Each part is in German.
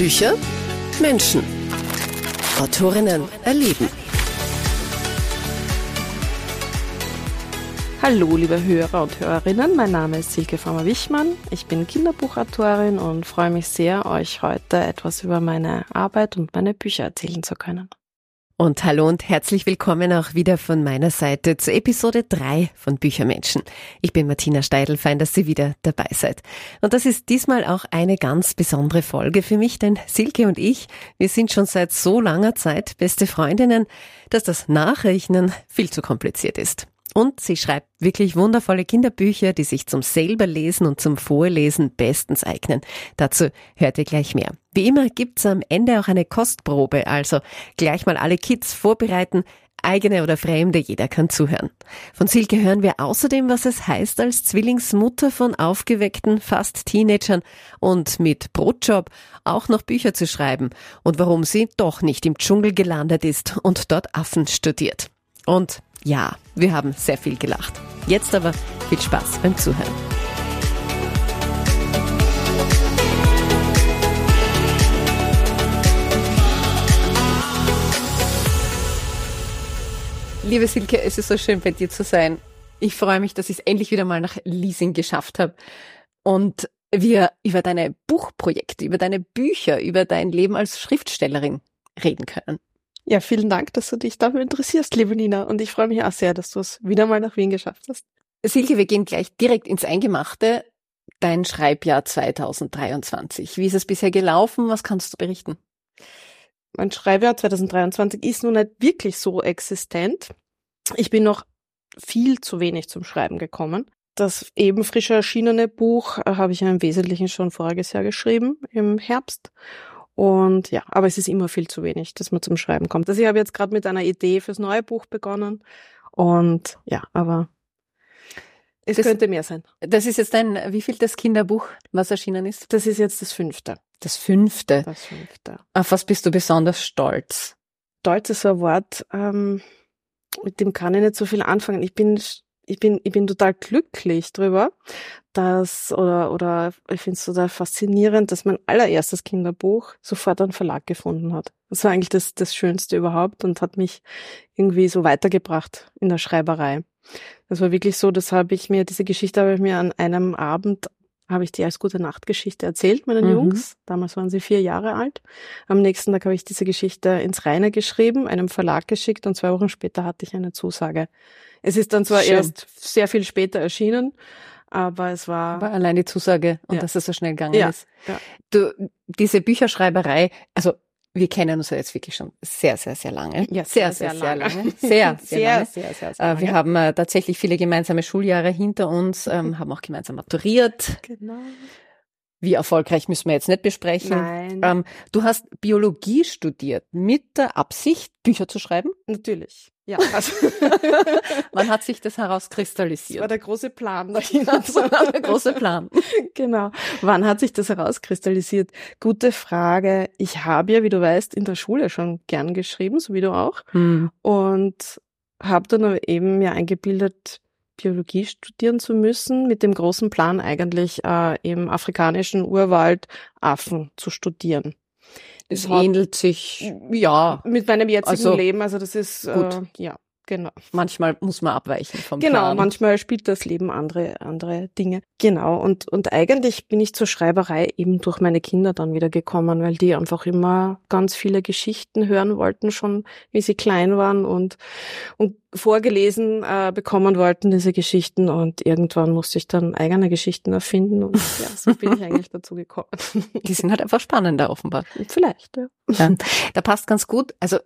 Bücher, Menschen. Autorinnen erleben. Hallo, liebe Hörer und Hörerinnen. Mein Name ist Silke Farmer-Wichmann. Ich bin Kinderbuchautorin und freue mich sehr, euch heute etwas über meine Arbeit und meine Bücher erzählen zu können. Und hallo und herzlich willkommen auch wieder von meiner Seite zur Episode 3 von Büchermenschen. Ich bin Martina Steidl, fein, dass Sie wieder dabei seid. Und das ist diesmal auch eine ganz besondere Folge für mich, denn Silke und ich, wir sind schon seit so langer Zeit beste Freundinnen, dass das Nachrechnen viel zu kompliziert ist. Und sie schreibt wirklich wundervolle Kinderbücher, die sich zum selberlesen und zum Vorlesen bestens eignen. Dazu hört ihr gleich mehr. Wie immer gibt's am Ende auch eine Kostprobe, also gleich mal alle Kids vorbereiten, eigene oder fremde, jeder kann zuhören. Von Silke hören wir außerdem, was es heißt, als Zwillingsmutter von aufgeweckten, fast Teenagern und mit Brotjob auch noch Bücher zu schreiben und warum sie doch nicht im Dschungel gelandet ist und dort Affen studiert. Und ja, wir haben sehr viel gelacht. Jetzt aber viel Spaß beim Zuhören. Liebe Silke, es ist so schön bei dir zu sein. Ich freue mich, dass ich es endlich wieder mal nach Leasing geschafft habe und wir über deine Buchprojekte, über deine Bücher, über dein Leben als Schriftstellerin reden können. Ja, vielen Dank, dass du dich dafür interessierst, liebe Nina. Und ich freue mich auch sehr, dass du es wieder mal nach Wien geschafft hast. Silke, wir gehen gleich direkt ins Eingemachte. Dein Schreibjahr 2023. Wie ist es bisher gelaufen? Was kannst du berichten? Mein Schreibjahr 2023 ist nun nicht wirklich so existent. Ich bin noch viel zu wenig zum Schreiben gekommen. Das eben frisch erschienene Buch äh, habe ich ja im Wesentlichen schon voriges Jahr geschrieben, im Herbst. Und ja, aber es ist immer viel zu wenig, dass man zum Schreiben kommt. Also ich habe jetzt gerade mit einer Idee fürs neue Buch begonnen. Und ja, aber es das, könnte mehr sein. Das ist jetzt dein, wie viel das Kinderbuch, was erschienen ist? Das ist jetzt das fünfte. Das fünfte? Das fünfte. Auf was bist du besonders stolz? Stolz ist so ein Wort, ähm, mit dem kann ich nicht so viel anfangen. Ich bin ich bin, ich bin total glücklich drüber, dass, oder, oder ich finde es total faszinierend, dass mein allererstes Kinderbuch sofort einen Verlag gefunden hat. Das war eigentlich das, das Schönste überhaupt und hat mich irgendwie so weitergebracht in der Schreiberei. Das war wirklich so, das habe ich mir, diese Geschichte habe ich mir an einem Abend habe ich die als gute Nachtgeschichte erzählt, meinen mhm. Jungs. Damals waren sie vier Jahre alt. Am nächsten Tag habe ich diese Geschichte ins Reine geschrieben, einem Verlag geschickt und zwei Wochen später hatte ich eine Zusage. Es ist dann zwar Schön. erst sehr viel später erschienen, aber es war. Aber allein die Zusage und ja. dass es so schnell gegangen ja. ist. Ja. Du, diese Bücherschreiberei, also wir kennen uns ja jetzt wirklich schon sehr, sehr, sehr lange. Ja, sehr, sehr, sehr, sehr lange. lange. Sehr, sehr, sehr, lange. sehr, sehr, sehr lange. Wir haben äh, tatsächlich viele gemeinsame Schuljahre hinter uns, ähm, haben auch gemeinsam maturiert. Genau. Wie erfolgreich müssen wir jetzt nicht besprechen. Nein. Ähm, du hast Biologie studiert mit der Absicht, Bücher zu schreiben? Natürlich. Ja. Also Wann hat sich das herauskristallisiert? Das war der große Plan dahinter. Das war der große Plan. genau. Wann hat sich das herauskristallisiert? Gute Frage. Ich habe ja, wie du weißt, in der Schule schon gern geschrieben, so wie du auch. Hm. Und habe dann eben mir eingebildet, Biologie studieren zu müssen, mit dem großen Plan eigentlich äh, im afrikanischen Urwald Affen zu studieren. Es ähnelt sich, ja. Mit meinem jetzigen also, Leben, also das ist, gut. Äh, ja. Genau. Manchmal muss man abweichen vom Genau, Plan. manchmal spielt das Leben andere, andere Dinge. Genau. Und, und eigentlich bin ich zur Schreiberei eben durch meine Kinder dann wieder gekommen, weil die einfach immer ganz viele Geschichten hören wollten, schon wie sie klein waren und, und vorgelesen äh, bekommen wollten, diese Geschichten. Und irgendwann musste ich dann eigene Geschichten erfinden und ja, so bin ich eigentlich dazu gekommen. Die sind halt einfach spannender offenbar. Vielleicht, ja. ja. Da passt ganz gut. Also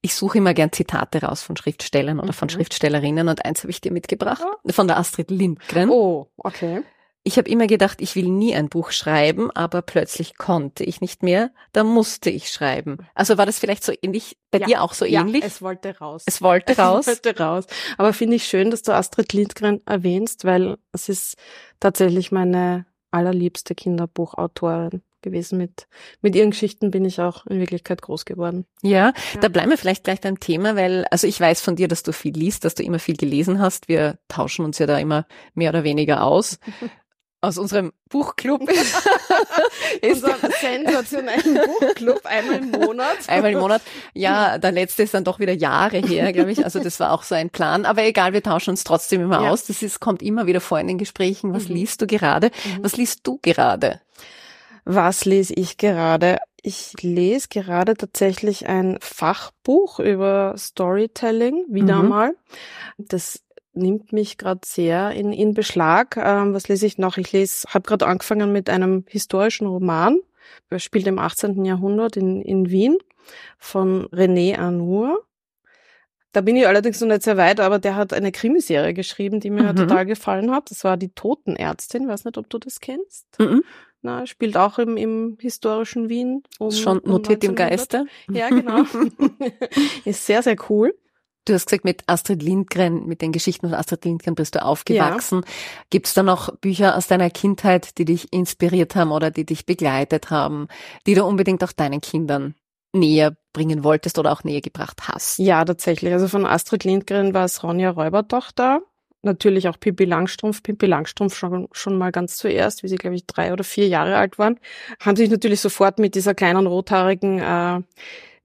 ich suche immer gern Zitate raus von Schriftstellern oder von mhm. Schriftstellerinnen und eins habe ich dir mitgebracht, von der Astrid Lindgren. Oh, okay. Ich habe immer gedacht, ich will nie ein Buch schreiben, aber plötzlich konnte ich nicht mehr, da musste ich schreiben. Also war das vielleicht so ähnlich, bei ja, dir auch so ähnlich? Ja, es wollte raus. Es wollte raus. Es wollte raus. Aber finde ich schön, dass du Astrid Lindgren erwähnst, weil es ist tatsächlich meine allerliebste Kinderbuchautorin gewesen. Mit, mit ihren Geschichten bin ich auch in Wirklichkeit groß geworden. Ja, ja, da bleiben wir vielleicht gleich beim Thema, weil, also ich weiß von dir, dass du viel liest, dass du immer viel gelesen hast. Wir tauschen uns ja da immer mehr oder weniger aus. aus unserem Buchclub. Unser sensationellen Buchclub, einmal im Monat. Einmal im Monat. Ja, der letzte ist dann doch wieder Jahre her, glaube ich. Also das war auch so ein Plan. Aber egal, wir tauschen uns trotzdem immer ja. aus. Das ist, kommt immer wieder vor in den Gesprächen. Was mhm. liest du gerade? Mhm. Was liest du gerade? Was lese ich gerade? Ich lese gerade tatsächlich ein Fachbuch über Storytelling, wieder mhm. mal. Das nimmt mich gerade sehr in, in Beschlag. Ähm, was lese ich noch? Ich lese, habe gerade angefangen mit einem historischen Roman. Er spielt im 18. Jahrhundert in, in Wien von René Arnour. Da bin ich allerdings noch nicht sehr weit, aber der hat eine Krimiserie geschrieben, die mir mhm. total gefallen hat. Das war die Totenärztin. Ich weiß nicht, ob du das kennst. Mhm. Na, spielt auch im, im historischen Wien. Um, Schon notiert um im Geiste. Ja, genau. Ist sehr, sehr cool. Du hast gesagt, mit Astrid Lindgren, mit den Geschichten von Astrid Lindgren bist du aufgewachsen. Ja. Gibt es da noch Bücher aus deiner Kindheit, die dich inspiriert haben oder die dich begleitet haben, die du unbedingt auch deinen Kindern näher bringen wolltest oder auch näher gebracht hast? Ja, tatsächlich. Also von Astrid Lindgren war es Ronja Räubertochter. Natürlich auch Pippi Langstrumpf. Pippi Langstrumpf schon, schon mal ganz zuerst, wie sie, glaube ich, drei oder vier Jahre alt waren. Haben sich natürlich sofort mit dieser kleinen rothaarigen äh,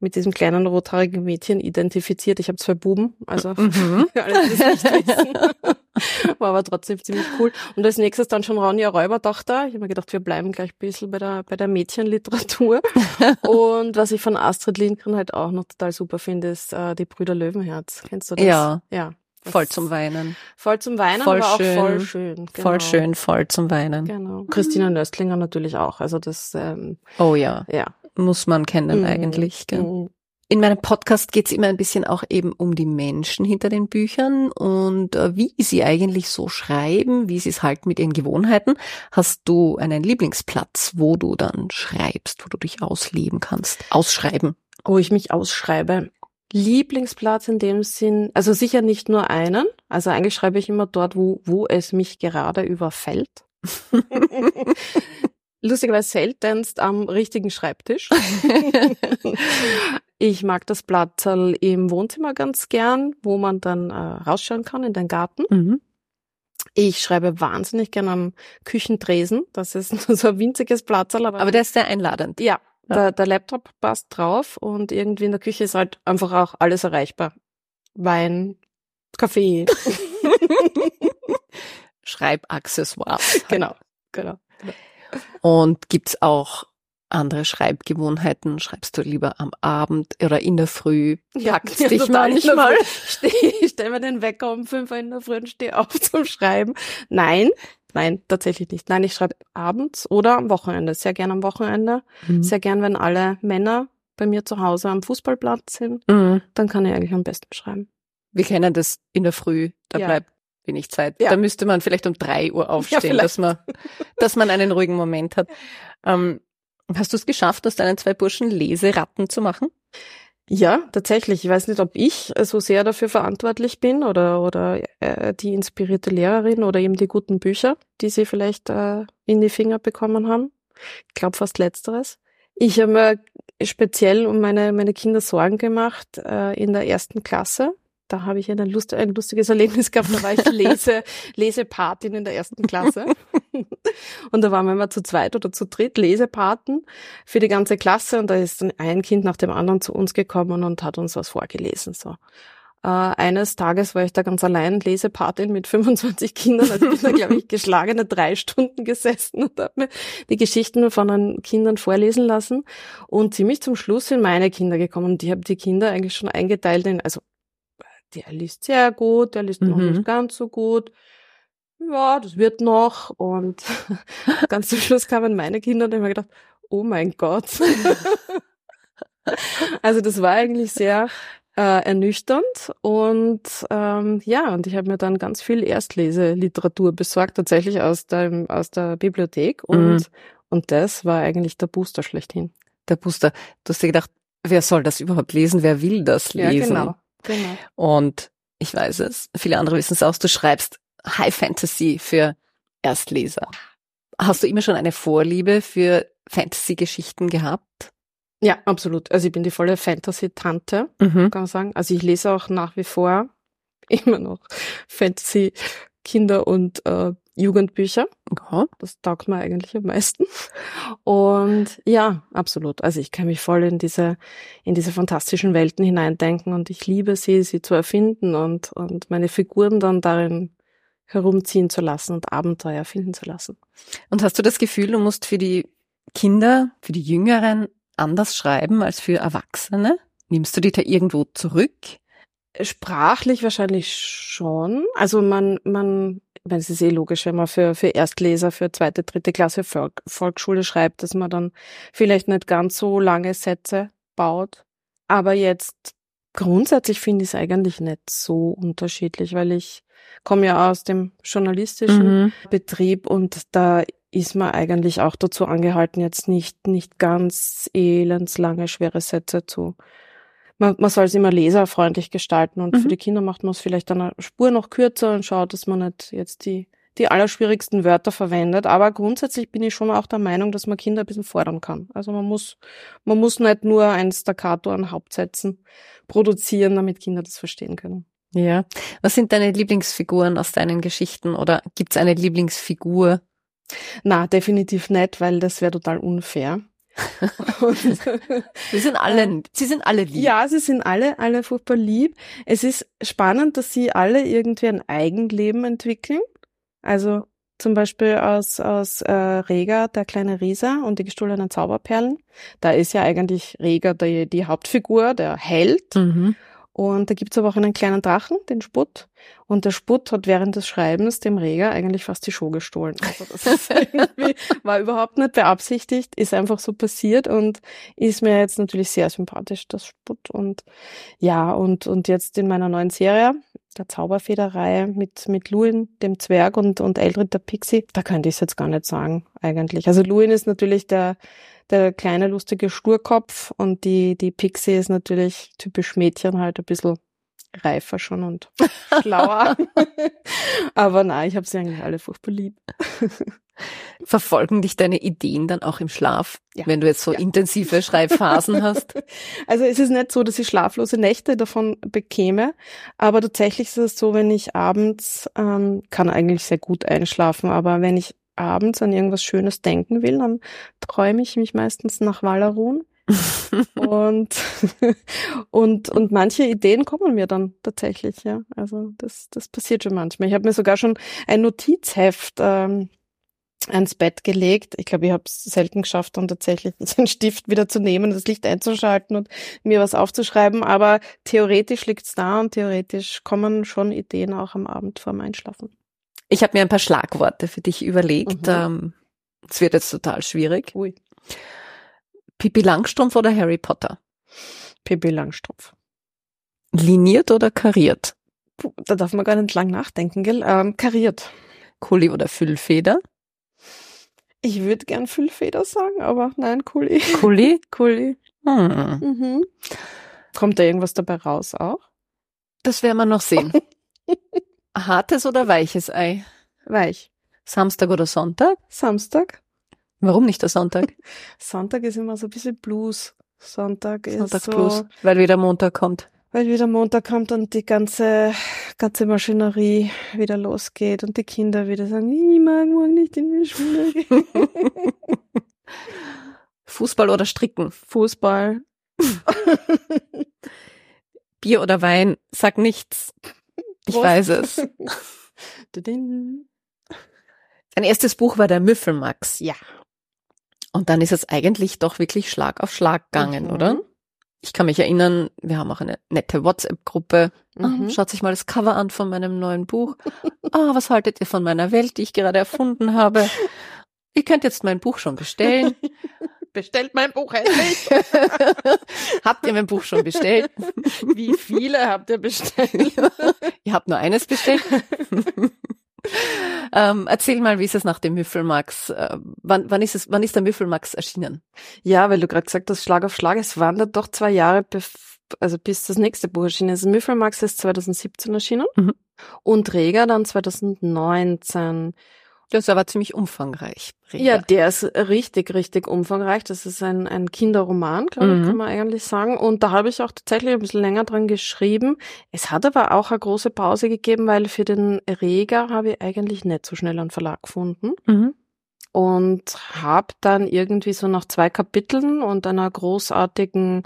mit diesem kleinen rothaarigen Mädchen identifiziert. Ich habe zwei Buben, also mhm. für alle, die das nicht wissen. War aber trotzdem ziemlich cool. Und als nächstes dann schon Ronja Räubertochter. Ich habe mir gedacht, wir bleiben gleich ein bisschen bei der, bei der Mädchenliteratur. Und was ich von Astrid Lindgren halt auch noch total super finde, ist äh, die Brüder Löwenherz. Kennst du das? Ja. Ja. Voll zum Weinen. Voll zum Weinen, voll aber schön, auch voll schön. Genau. Voll schön, voll zum Weinen. Genau. Christina Nöstlinger natürlich auch. Also das. Ähm, oh ja. Ja muss man kennen mhm. eigentlich. Gell? Mhm. In meinem Podcast geht es immer ein bisschen auch eben um die Menschen hinter den Büchern und äh, wie sie eigentlich so schreiben, wie sie es halt mit ihren Gewohnheiten. Hast du einen Lieblingsplatz, wo du dann schreibst, wo du dich ausleben kannst? Ausschreiben. Wo ich mich ausschreibe. Lieblingsplatz in dem Sinn, also sicher nicht nur einen. Also eigentlich schreibe ich immer dort, wo, wo es mich gerade überfällt. lustigerweise seltenst am richtigen Schreibtisch. ich mag das Platzerl im Wohnzimmer ganz gern, wo man dann äh, rausschauen kann in den Garten. Mhm. Ich schreibe wahnsinnig gern am Küchentresen. Das ist so ein winziges Platzerl. Aber, aber der ist sehr einladend. Ja, ja. Der, der Laptop passt drauf und irgendwie in der Küche ist halt einfach auch alles erreichbar. Wein, Kaffee. Schreibaccessoires. Genau, genau. genau. Und gibt's auch andere Schreibgewohnheiten? Schreibst du lieber am Abend oder in der Früh? Packt ja, dich manchmal? Ich stelle mir den Wecker um fünf Uhr in der Früh und stehe auf zum Schreiben. Nein, nein, tatsächlich nicht. Nein, ich schreibe abends oder am Wochenende. Sehr gern am Wochenende. Mhm. Sehr gern, wenn alle Männer bei mir zu Hause am Fußballplatz sind. Mhm. Dann kann ich eigentlich am besten schreiben. Wir kennen das in der Früh. Da ja. bleibt wenig Zeit. Ja. Da müsste man vielleicht um drei Uhr aufstehen, ja, dass man, dass man einen ruhigen Moment hat. Ähm, hast du es geschafft, aus deinen zwei Burschen Leseratten zu machen? Ja, tatsächlich. Ich weiß nicht, ob ich so sehr dafür verantwortlich bin oder, oder äh, die inspirierte Lehrerin oder eben die guten Bücher, die sie vielleicht äh, in die Finger bekommen haben. Ich glaube fast letzteres. Ich habe mir speziell um meine, meine Kinder Sorgen gemacht äh, in der ersten Klasse da habe ich ein, Lust, ein lustiges Erlebnis gehabt. Da war ich Lese, Lesepatin in der ersten Klasse. und da waren wir immer zu zweit oder zu dritt Lesepaten für die ganze Klasse. Und da ist dann ein Kind nach dem anderen zu uns gekommen und hat uns was vorgelesen. So. Äh, eines Tages war ich da ganz allein Lesepatin mit 25 Kindern. Also bin da, glaube ich, geschlagene drei Stunden gesessen und habe mir die Geschichten von den Kindern vorlesen lassen. Und ziemlich zum Schluss sind meine Kinder gekommen. Und ich habe die Kinder eigentlich schon eingeteilt in, also der liest sehr gut, der liest mhm. noch nicht mhm. ganz so gut. Ja, das wird noch. Und ganz zum Schluss kamen meine Kinder und ich habe gedacht, oh mein Gott. also das war eigentlich sehr äh, ernüchternd und ähm, ja, und ich habe mir dann ganz viel Erstleseliteratur besorgt, tatsächlich aus der, aus der Bibliothek und, mhm. und das war eigentlich der Booster schlechthin. Der Booster. Du hast dir gedacht, wer soll das überhaupt lesen? Wer will das lesen? Ja, genau. Genau. Und ich weiß es, viele andere wissen es auch, du schreibst High Fantasy für Erstleser. Hast du immer schon eine Vorliebe für Fantasy-Geschichten gehabt? Ja, absolut. Also ich bin die volle Fantasy-Tante, mhm. kann man sagen. Also ich lese auch nach wie vor immer noch Fantasy Kinder- und äh, Jugendbücher. Ja. Das taugt mir eigentlich am meisten. Und ja, absolut. Also ich kann mich voll in diese, in diese fantastischen Welten hineindenken und ich liebe sie, sie zu erfinden und, und meine Figuren dann darin herumziehen zu lassen und Abenteuer finden zu lassen. Und hast du das Gefühl, du musst für die Kinder, für die Jüngeren anders schreiben als für Erwachsene? Nimmst du die da irgendwo zurück? Sprachlich wahrscheinlich schon. Also man, man, weil es ist eh logisch, wenn man für, für Erstleser, für zweite, dritte Klasse Volk, Volksschule schreibt, dass man dann vielleicht nicht ganz so lange Sätze baut. Aber jetzt grundsätzlich finde ich es eigentlich nicht so unterschiedlich, weil ich komme ja aus dem journalistischen Mhm. Betrieb und da ist man eigentlich auch dazu angehalten, jetzt nicht, nicht ganz elendslange, schwere Sätze zu. Man, man soll es immer leserfreundlich gestalten und Mhm. für die Kinder macht man es vielleicht eine Spur noch kürzer und schaut, dass man nicht jetzt die, die allerschwierigsten Wörter verwendet. Aber grundsätzlich bin ich schon auch der Meinung, dass man Kinder ein bisschen fordern kann. Also man muss, man muss nicht nur ein Staccato an Hauptsätzen produzieren, damit Kinder das verstehen können. Ja. Was sind deine Lieblingsfiguren aus deinen Geschichten oder gibt's eine Lieblingsfigur? Na, definitiv nicht, weil das wäre total unfair. Sie sind alle, sie sind alle lieb. ja, sie sind alle, alle furchtbar lieb. Es ist spannend, dass sie alle irgendwie ein Eigenleben entwickeln. Also zum Beispiel aus, aus äh, Rega, der kleine Risa und die gestohlenen Zauberperlen. Da ist ja eigentlich Rega die, die Hauptfigur, der Held. Mhm. Und da gibt's aber auch einen kleinen Drachen, den Sputt. Und der Sputt hat während des Schreibens dem Reger eigentlich fast die Show gestohlen. Also das ist war überhaupt nicht beabsichtigt, ist einfach so passiert und ist mir jetzt natürlich sehr sympathisch, das Sputt. Und ja, und, und jetzt in meiner neuen Serie, der Zauberfederreihe mit, mit Luin, dem Zwerg und, und Eldred, der Pixie, da könnte ich es jetzt gar nicht sagen, eigentlich. Also Luin ist natürlich der, der kleine lustige Sturkopf und die, die Pixie ist natürlich typisch Mädchen halt ein bisschen reifer schon und schlauer. Aber nein, ich habe sie eigentlich alle furchtbar lieb. Verfolgen dich deine Ideen dann auch im Schlaf, Ja. wenn du jetzt so Ja. intensive Schreibphasen hast? Also es ist nicht so, dass ich schlaflose Nächte davon bekäme, aber tatsächlich ist es so, wenn ich abends, ähm, kann eigentlich sehr gut einschlafen, aber wenn ich abends an irgendwas Schönes denken will, dann träume ich mich meistens nach Wallerun. und, und, und manche Ideen kommen mir dann tatsächlich, ja. Also das, das passiert schon manchmal. Ich habe mir sogar schon ein Notizheft ähm, ans Bett gelegt. Ich glaube, ich habe es selten geschafft, dann tatsächlich den Stift wieder zu nehmen, das Licht einzuschalten und mir was aufzuschreiben. Aber theoretisch liegt's da und theoretisch kommen schon Ideen auch am Abend vorm Einschlafen. Ich habe mir ein paar Schlagworte für dich überlegt. Mhm. Ähm, Es wird jetzt total schwierig. Ui. Pippi Langstrumpf oder Harry Potter? Pippi Langstrumpf. Liniert oder kariert? Puh, da darf man gar nicht lang nachdenken, gell? Ähm, kariert. Kuli oder Füllfeder? Ich würde gern Füllfeder sagen, aber nein, Kuli. Kuli? Kuli. Hm. Mhm. Kommt da irgendwas dabei raus auch? Das werden wir noch sehen. Hartes oder weiches Ei? Weich. Samstag oder Sonntag? Samstag. Warum nicht der Sonntag? Sonntag ist immer so ein bisschen Blues. Sonntag ist Sonntag so, plus, weil wieder Montag kommt. weil wieder Montag kommt und die ganze, ganze Maschinerie wieder losgeht und die Kinder wieder sagen, ich mag morgen nicht in die Schule gehen. Fußball oder Stricken? Fußball. Bier oder Wein? Sag nichts. Ich Prost. weiß es. Dein erstes Buch war der Müffelmax. Ja. Und dann ist es eigentlich doch wirklich Schlag auf Schlag gegangen, Mhm. oder? Ich kann mich erinnern, wir haben auch eine nette WhatsApp-Gruppe. Ah, Mhm. Schaut sich mal das Cover an von meinem neuen Buch. Ah, was haltet ihr von meiner Welt, die ich gerade erfunden habe? Ihr könnt jetzt mein Buch schon bestellen. Bestellt mein Buch endlich. habt ihr mein Buch schon bestellt? Wie viele habt ihr bestellt? ihr habt nur eines bestellt. ähm, erzähl mal, wie ist es nach dem Müffelmax? Äh, wann, wann ist es, wann ist der Müffelmax erschienen? Ja, weil du gerade gesagt hast, Schlag auf Schlag, es waren da doch zwei Jahre, also bis das nächste Buch erschienen ist. Müffelmax ist 2017 erschienen Mhm. und Reger dann 2019. Das ist aber ziemlich umfangreich. Reda. Ja, der ist richtig, richtig umfangreich. Das ist ein, ein Kinderroman, glaube ich, mhm. kann man eigentlich sagen. Und da habe ich auch tatsächlich ein bisschen länger dran geschrieben. Es hat aber auch eine große Pause gegeben, weil für den Erreger habe ich eigentlich nicht so schnell einen Verlag gefunden. Mhm. Und habe dann irgendwie so nach zwei Kapiteln und einer großartigen,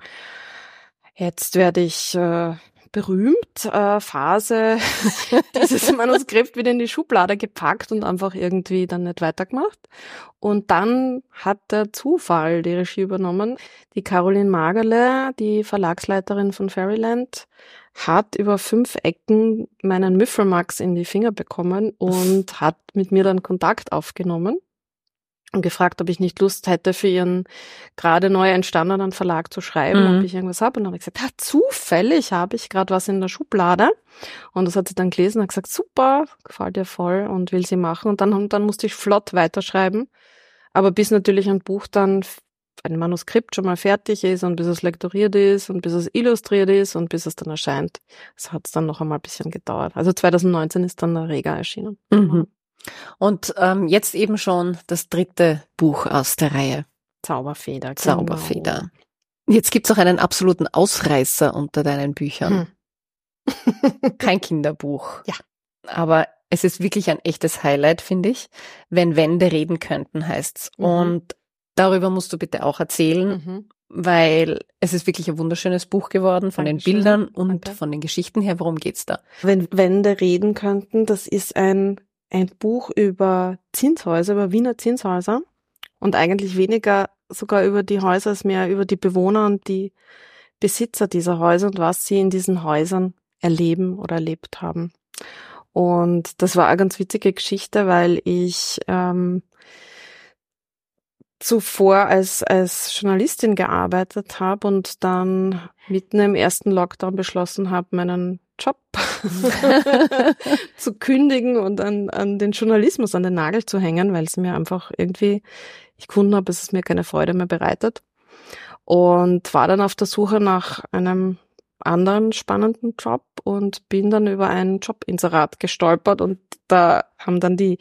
jetzt werde ich äh, berühmt äh, Phase dieses Manuskript wieder in die Schublade gepackt und einfach irgendwie dann nicht weitergemacht. Und dann hat der Zufall die Regie übernommen. Die Caroline Magerle, die Verlagsleiterin von Fairyland, hat über fünf Ecken meinen Müffelmax in die Finger bekommen und hat mit mir dann Kontakt aufgenommen und gefragt, ob ich nicht Lust hätte, für ihren gerade neu entstandenen Verlag zu schreiben, mhm. ob ich irgendwas habe. Und dann habe ich gesagt, ja, zufällig habe ich gerade was in der Schublade. Und das hat sie dann gelesen und hat gesagt, super, gefällt ihr voll und will sie machen. Und dann, dann musste ich flott weiterschreiben. Aber bis natürlich ein Buch dann ein Manuskript schon mal fertig ist und bis es lektoriert ist und bis es illustriert ist und bis es dann erscheint. Das hat es dann noch einmal ein bisschen gedauert. Also 2019 ist dann der Rega erschienen. Mhm. Und ähm, jetzt eben schon das dritte Buch aus der Reihe. Zauberfeder. Genau. Zauberfeder. Jetzt gibt's auch einen absoluten Ausreißer unter deinen Büchern. Hm. Kein Kinderbuch. Ja. Aber es ist wirklich ein echtes Highlight, finde ich. Wenn Wände reden könnten, heißt's. Mhm. Und darüber musst du bitte auch erzählen, mhm. weil es ist wirklich ein wunderschönes Buch geworden von Dankeschön. den Bildern und Danke. von den Geschichten her. Worum geht's da? Wenn Wände reden könnten, das ist ein ein Buch über Zinshäuser, über Wiener Zinshäuser und eigentlich weniger sogar über die Häuser als mehr über die Bewohner und die Besitzer dieser Häuser und was sie in diesen Häusern erleben oder erlebt haben. Und das war eine ganz witzige Geschichte, weil ich ähm, zuvor als, als Journalistin gearbeitet habe und dann mitten im ersten Lockdown beschlossen habe, meinen Job zu kündigen und an, an den Journalismus an den Nagel zu hängen, weil es mir einfach irgendwie, ich gefunden habe, dass es mir keine Freude mehr bereitet. Und war dann auf der Suche nach einem anderen spannenden Job und bin dann über ein Jobinserat gestolpert und da haben dann die,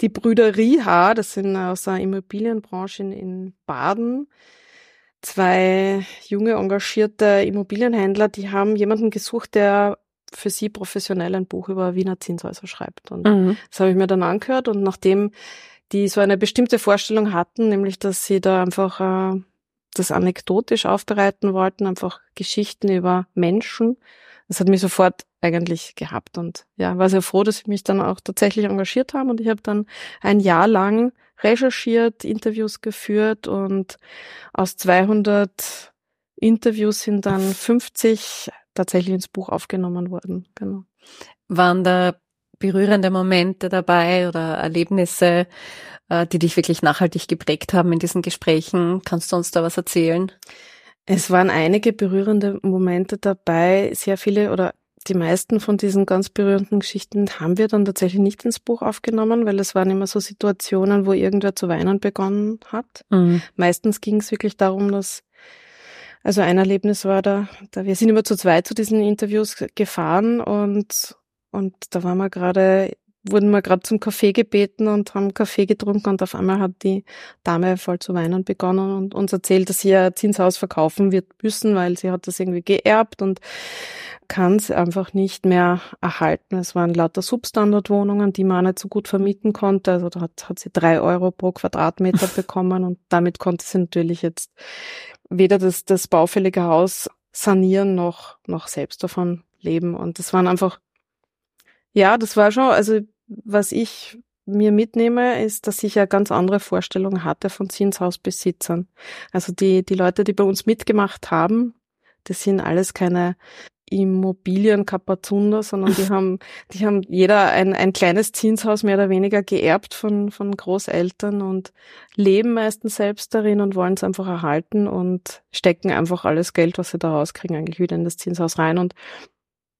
die Brüder Riha, das sind aus der Immobilienbranche in, in Baden, zwei junge engagierte Immobilienhändler, die haben jemanden gesucht, der für sie professionell ein Buch über Wiener Zinshäuser schreibt. Und mhm. das habe ich mir dann angehört und nachdem die so eine bestimmte Vorstellung hatten, nämlich dass sie da einfach äh, das anekdotisch aufbereiten wollten, einfach Geschichten über Menschen. Das hat mich sofort eigentlich gehabt und ja, war sehr froh, dass sie mich dann auch tatsächlich engagiert haben und ich habe dann ein Jahr lang recherchiert, Interviews geführt und aus 200 Interviews sind dann 50 tatsächlich ins Buch aufgenommen worden. Genau. Waren da berührende Momente dabei oder Erlebnisse, äh, die dich wirklich nachhaltig geprägt haben in diesen Gesprächen? Kannst du uns da was erzählen? Es waren einige berührende Momente dabei. Sehr viele oder die meisten von diesen ganz berührenden Geschichten haben wir dann tatsächlich nicht ins Buch aufgenommen, weil es waren immer so Situationen, wo irgendwer zu weinen begonnen hat. Mhm. Meistens ging es wirklich darum, dass also ein Erlebnis war da, da wir sind immer zu zweit zu diesen Interviews gefahren und und da waren wir gerade wurden wir gerade zum Kaffee gebeten und haben Kaffee getrunken und auf einmal hat die Dame voll zu weinen begonnen und uns erzählt, dass sie ihr Zinshaus verkaufen wird müssen, weil sie hat das irgendwie geerbt und kann es einfach nicht mehr erhalten. Es waren lauter Substandardwohnungen, die man nicht so gut vermieten konnte. Also da hat, hat sie drei Euro pro Quadratmeter bekommen und damit konnte sie natürlich jetzt weder das, das baufällige Haus sanieren noch, noch selbst davon leben. Und das waren einfach, ja, das war schon, also was ich mir mitnehme, ist, dass ich ja ganz andere Vorstellungen hatte von Zinshausbesitzern. Also die, die Leute, die bei uns mitgemacht haben, das sind alles keine Immobilienkapazunder, sondern die haben, die haben jeder ein, ein kleines Zinshaus mehr oder weniger geerbt von, von Großeltern und leben meistens selbst darin und wollen es einfach erhalten und stecken einfach alles Geld, was sie da rauskriegen, eigentlich wieder in das Zinshaus rein und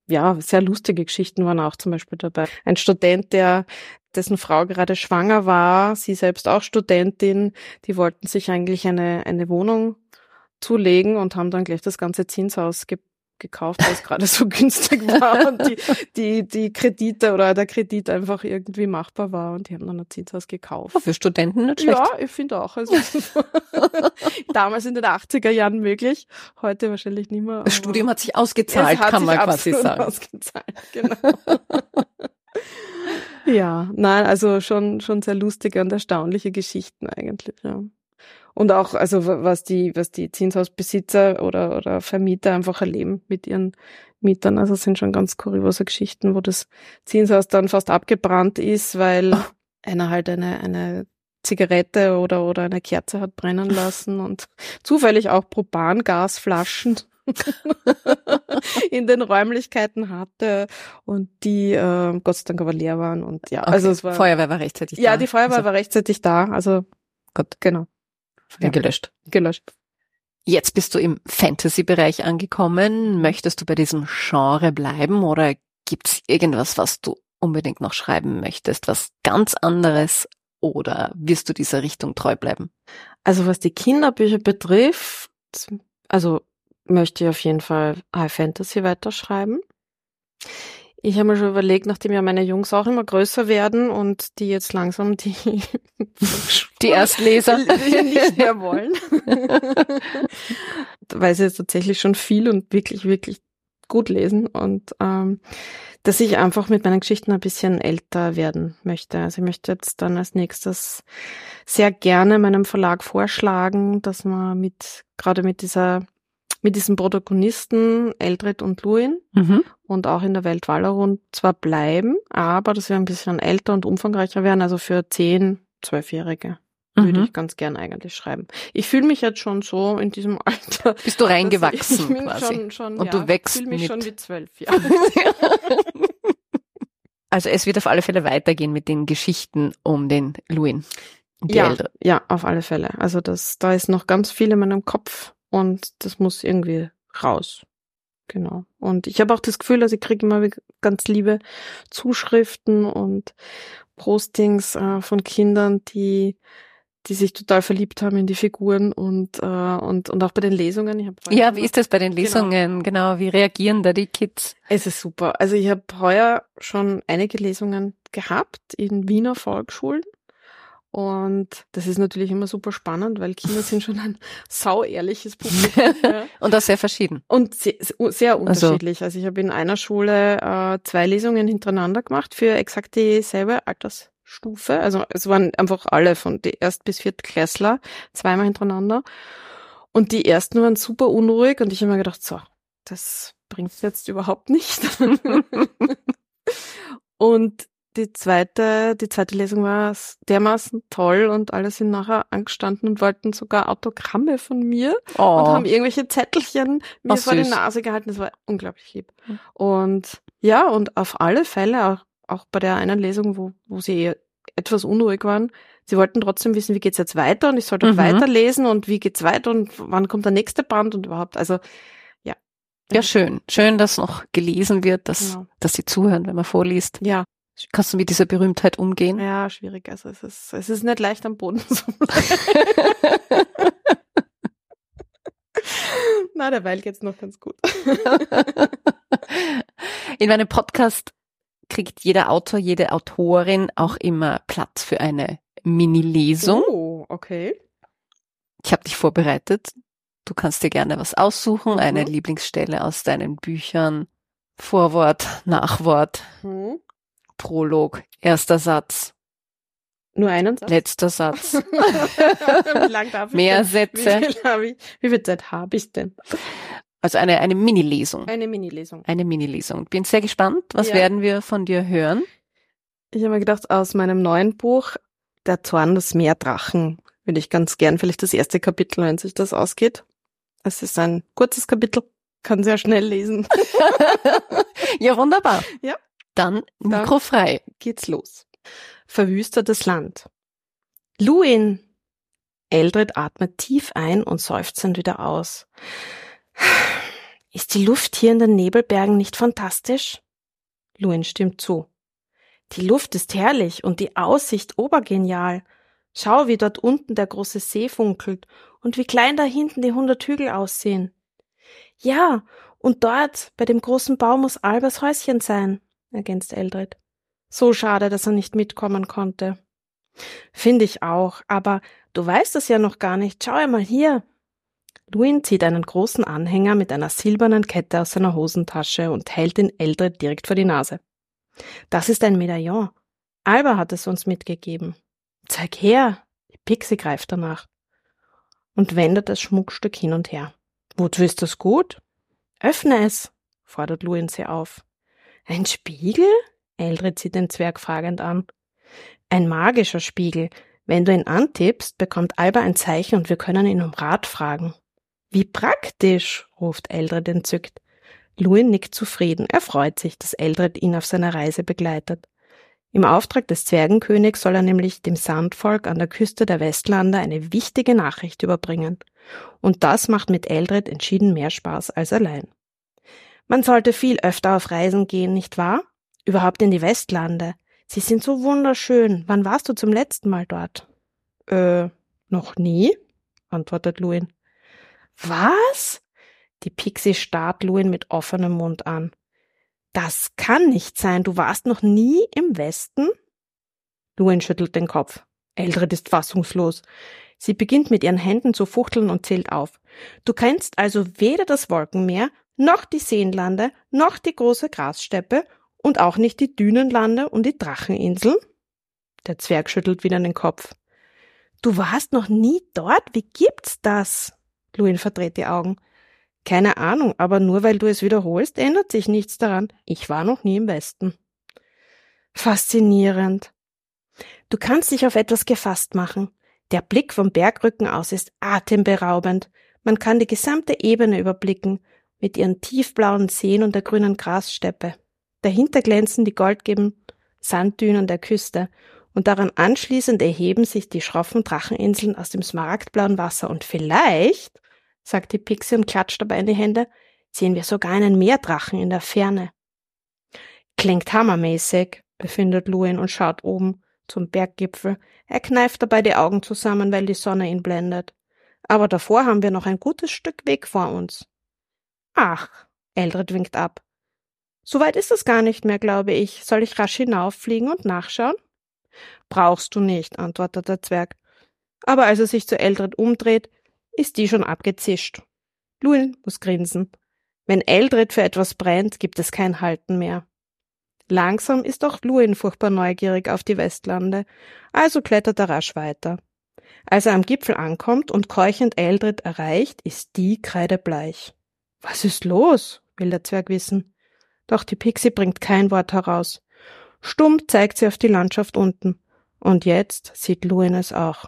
ja, sehr lustige Geschichten waren auch zum Beispiel dabei. Ein Student, der dessen Frau gerade schwanger war, sie selbst auch Studentin, die wollten sich eigentlich eine, eine Wohnung zulegen und haben dann gleich das ganze Zinshaus gekauft, weil es gerade so günstig war und die, die, die Kredite oder der Kredit einfach irgendwie machbar war und die haben dann ein Zinshaus gekauft. Oh, für Studenten nicht schlecht. Ja, ich finde auch. Also, damals in den 80er Jahren möglich, heute wahrscheinlich nicht mehr. Das Studium hat sich ausgezahlt, hat kann sich man quasi sagen. Ausgezahlt, genau. ja, nein, also schon, schon sehr lustige und erstaunliche Geschichten eigentlich, ja. Und auch, also was die, was die Zinshausbesitzer oder, oder Vermieter einfach erleben mit ihren Mietern. Also es sind schon ganz kuriose Geschichten, wo das Zinshaus dann fast abgebrannt ist, weil Oh. einer halt eine, eine Zigarette oder, oder eine Kerze hat brennen lassen und zufällig auch Propangasflaschen in den Räumlichkeiten hatte und die äh, Gott sei Dank aber leer waren und ja, Okay. also es war Feuerwehr war rechtzeitig ja da. die Feuerwehr also, war rechtzeitig da, also Gut. genau ja. gelöscht. gelöscht. Jetzt bist du im Fantasy-Bereich angekommen. Möchtest du bei diesem Genre bleiben oder gibt's irgendwas, was du unbedingt noch schreiben möchtest, was ganz anderes oder wirst du dieser Richtung treu bleiben? Also was die Kinderbücher betrifft, also möchte ich auf jeden Fall High Fantasy weiterschreiben. Ich habe mir schon überlegt, nachdem ja meine Jungs auch immer größer werden und die jetzt langsam die Die Erstleser nicht mehr wollen, weil sie jetzt tatsächlich schon viel und wirklich, wirklich gut lesen und ähm, dass ich einfach mit meinen Geschichten ein bisschen älter werden möchte. Also ich möchte jetzt dann als nächstes sehr gerne meinem Verlag vorschlagen, dass man mit gerade mit dieser mit diesen Protagonisten Eldred und Luin Mhm. und auch in der Welt Valorund zwar bleiben, aber dass wir ein bisschen älter und umfangreicher werden, also für zehn, zwölfjährige würde Mhm. ich ganz gern eigentlich schreiben. Ich fühle mich jetzt schon so in diesem Alter. Bist du reingewachsen ich, ich quasi? Schon, schon, Und ja, du wächst Ich fühle mich mit. schon wie zwölf Jahre. Also es wird auf alle Fälle weitergehen mit den Geschichten um den Luin. Ja, ja, auf alle Fälle. Also das, da ist noch ganz viel in meinem Kopf und das muss irgendwie raus. Genau. Und ich habe auch das Gefühl, dass ich kriege immer ganz liebe Zuschriften und Postings äh, von Kindern, die die sich total verliebt haben in die Figuren und äh, und und auch bei den Lesungen. Ich hab Ja, wie ist das bei den Genau. Lesungen? Genau, wie reagieren da die Kids? Es ist super. Also ich habe heuer schon einige Lesungen gehabt in Wiener Volksschulen. Und das ist natürlich immer super spannend, weil Kinder sind schon ein sauehrliches Publikum. ja. Und das sehr verschieden. Und sehr, sehr unterschiedlich. Also ich habe in einer Schule äh, zwei Lesungen hintereinander gemacht für exakt dieselbe Altersstufe. Also es waren einfach alle von die Erst- bis Viertklässler, zweimal hintereinander. Und die ersten waren super unruhig und ich habe mir gedacht, so, das bringt jetzt überhaupt nicht. und die zweite, die zweite Lesung war dermaßen toll und alle sind nachher angestanden und wollten sogar Autogramme von mir Oh, und haben irgendwelche Zettelchen mir Oh, vor die. Nase gehalten. Das war unglaublich lieb. Mhm. Und ja, und auf alle Fälle, auch, auch bei der einen Lesung, wo, wo sie eher etwas unruhig waren, sie wollten trotzdem wissen, wie geht's jetzt weiter und ich sollte auch Mhm. weiterlesen und wie geht's weiter und wann kommt der nächste Band und überhaupt. Also ja, schön. Schön, dass noch gelesen wird, dass, Genau. dass sie zuhören, wenn man vorliest. ja, Kannst du mit dieser Berühmtheit umgehen? ja, schwierig. Also es ist, es ist nicht leicht am Boden zu bleiben. Na, derweil geht's noch ganz gut. In meinem Podcast kriegt jeder Autor, jede Autorin auch immer Platz für eine Mini-Lesung. Oh, okay. Ich habe dich vorbereitet. Du kannst dir gerne was aussuchen, eine Mhm. Lieblingsstelle aus deinen Büchern. Vorwort, Nachwort, Hm. Prolog, erster Satz, Nur einen Satz? letzter Satz, wie lang darf ich mehr denn? Sätze. Wie viel, ich, wie viel Zeit habe ich denn? Also eine, eine Mini-Lesung. Eine Mini-Lesung. Eine Mini-Lesung. Bin sehr gespannt. Was Ja. werden wir von dir hören? Ich habe mir gedacht, aus meinem neuen Buch, Der Zorn des Meerdrachen, würde ich ganz gern vielleicht das erste Kapitel, wenn sich das ausgeht. Es ist ein kurzes Kapitel, kann sehr schnell lesen. ja, wunderbar. Ja. Dann Mikro frei. Geht's los. Verwüstetes Land. Luin! Eldred atmet tief ein und seufzend wieder aus. Ist die Luft hier in den Nebelbergen nicht fantastisch? Luin stimmt zu. Die Luft ist herrlich und die Aussicht obergenial. Schau, wie dort unten der große See funkelt und wie klein da hinten die hundert Hügel aussehen. Ja, Und dort, bei dem großen Baum, muss Albers Häuschen sein, ergänzt Eldred. So schade, dass er nicht mitkommen konnte. Finde ich auch, aber du weißt es ja noch gar nicht. Schau einmal hier. Luin zieht einen großen Anhänger mit einer silbernen Kette aus seiner Hosentasche und hält ihn Eldred direkt vor die Nase. Das ist ein Medaillon. Alba hat es uns mitgegeben. Zeig her. Die Pixie greift danach und wendet das Schmuckstück hin und her. Wozu ist das gut? Öffne es, fordert Luin sie auf. Ein Spiegel? Eldred sieht den Zwerg fragend an. Ein magischer Spiegel. Wenn du ihn antippst, bekommt Alba ein Zeichen und wir können ihn um Rat fragen. Wie praktisch, ruft Eldred entzückt. Luin nickt zufrieden. Er freut sich, dass Eldred ihn auf seiner Reise begleitet. Im Auftrag des Zwergenkönigs soll er nämlich dem Sandvolk an der Küste der Westlande eine wichtige Nachricht überbringen. Und das macht mit Eldred entschieden mehr Spaß als allein. Man sollte viel öfter auf Reisen gehen, nicht wahr? Überhaupt in die Westlande. Sie sind so wunderschön. Wann warst du zum letzten Mal dort? Äh, noch nie, antwortet Luin. Was? Die Pixie starrt Luin mit offenem Mund an. Das kann nicht sein. Du warst noch nie im Westen? Luin schüttelt den Kopf. Eldred ist fassungslos. Sie beginnt mit ihren Händen zu fuchteln und zählt auf. Du kennst also weder das Wolkenmeer, noch die Seenlande, noch die große Grassteppe und auch nicht die Dünenlande und die Dracheninseln? Der Zwerg schüttelt wieder den Kopf. Du warst noch nie dort? Wie gibt's das? Luin verdreht die Augen. Keine Ahnung, aber nur weil du es wiederholst, ändert sich nichts daran. Ich war noch nie im Westen. Faszinierend. Du kannst dich auf etwas gefasst machen. Der Blick vom Bergrücken aus ist atemberaubend. Man kann die gesamte Ebene überblicken, mit ihren tiefblauen Seen und der grünen Grassteppe. Dahinter glänzen die goldgelben Sanddünen der Küste, und daran anschließend erheben sich die schroffen Dracheninseln aus dem smaragdblauen Wasser, und vielleicht sagt die Pixie und klatscht dabei in die Hände, sehen wir sogar einen Meerdrachen in der Ferne. Klingt hammermäßig, befindet Luin und schaut oben zum Berggipfel. Er kneift dabei die Augen zusammen, weil die Sonne ihn blendet. Aber davor haben wir noch ein gutes Stück Weg vor uns. Ach, Eldred winkt ab. So weit ist es gar nicht mehr, glaube ich. Soll ich rasch hinauffliegen und nachschauen? Brauchst du nicht, antwortet der Zwerg. Aber als er sich zu Eldred umdreht, ist die schon abgezischt. Luin muss grinsen. Wenn Eldred für etwas brennt, gibt es kein Halten mehr. Langsam ist auch Luin furchtbar neugierig auf die Westlande, also klettert er rasch weiter. Als er am Gipfel ankommt und keuchend Eldred erreicht, ist die kreidebleich. Was ist los? will der Zwerg wissen. Doch die Pixie bringt kein Wort heraus. Stumm zeigt sie auf die Landschaft unten. Und jetzt sieht Luin es auch.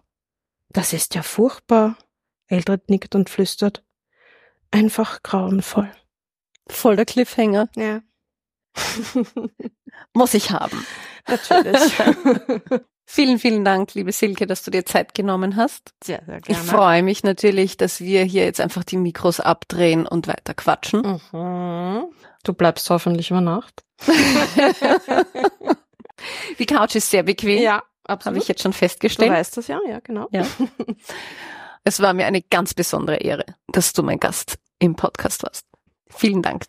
Das ist ja furchtbar, Eldred nickt und flüstert. Einfach grauenvoll. Voll der Cliffhanger. Ja. Muss ich haben. Natürlich. vielen, vielen Dank, liebe Silke, dass du dir Zeit genommen hast. Sehr, sehr gerne. Ich freue mich natürlich, dass wir hier jetzt einfach die Mikros abdrehen und weiter quatschen. Mhm. Du bleibst hoffentlich über Nacht. die Couch ist sehr bequem. Ja, absolut. Habe ich jetzt schon festgestellt. Du weißt das ja, ja, genau. Ja. Es war mir eine ganz besondere Ehre, dass du mein Gast im Podcast warst. Vielen Dank.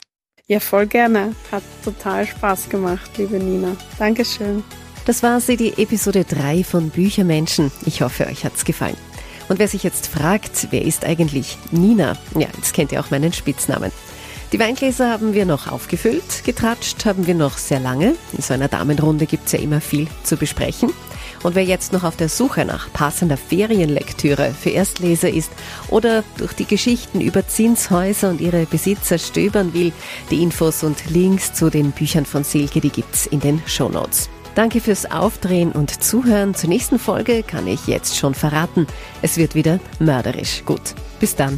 Ja, voll gerne. Hat total Spaß gemacht, liebe Nina. Dankeschön. Das war sie, die Episode 3 von Büchermenschen. Ich hoffe, euch hat's gefallen. Und wer sich jetzt fragt, wer ist eigentlich Nina? Ja, jetzt kennt ihr auch meinen Spitznamen. Die Weingläser haben wir noch aufgefüllt, getratscht haben wir noch sehr lange. In so einer Damenrunde gibt's ja immer viel zu besprechen. Und wer jetzt noch auf der Suche nach passender Ferienlektüre für Erstleser ist oder durch die Geschichten über Zinshäuser und ihre Besitzer stöbern will, die Infos und Links zu den Büchern von Silke, die gibt's in den Shownotes. Danke fürs Aufdrehen und Zuhören. Zur nächsten Folge kann ich jetzt schon verraten. Es wird wieder mörderisch gut. Bis dann.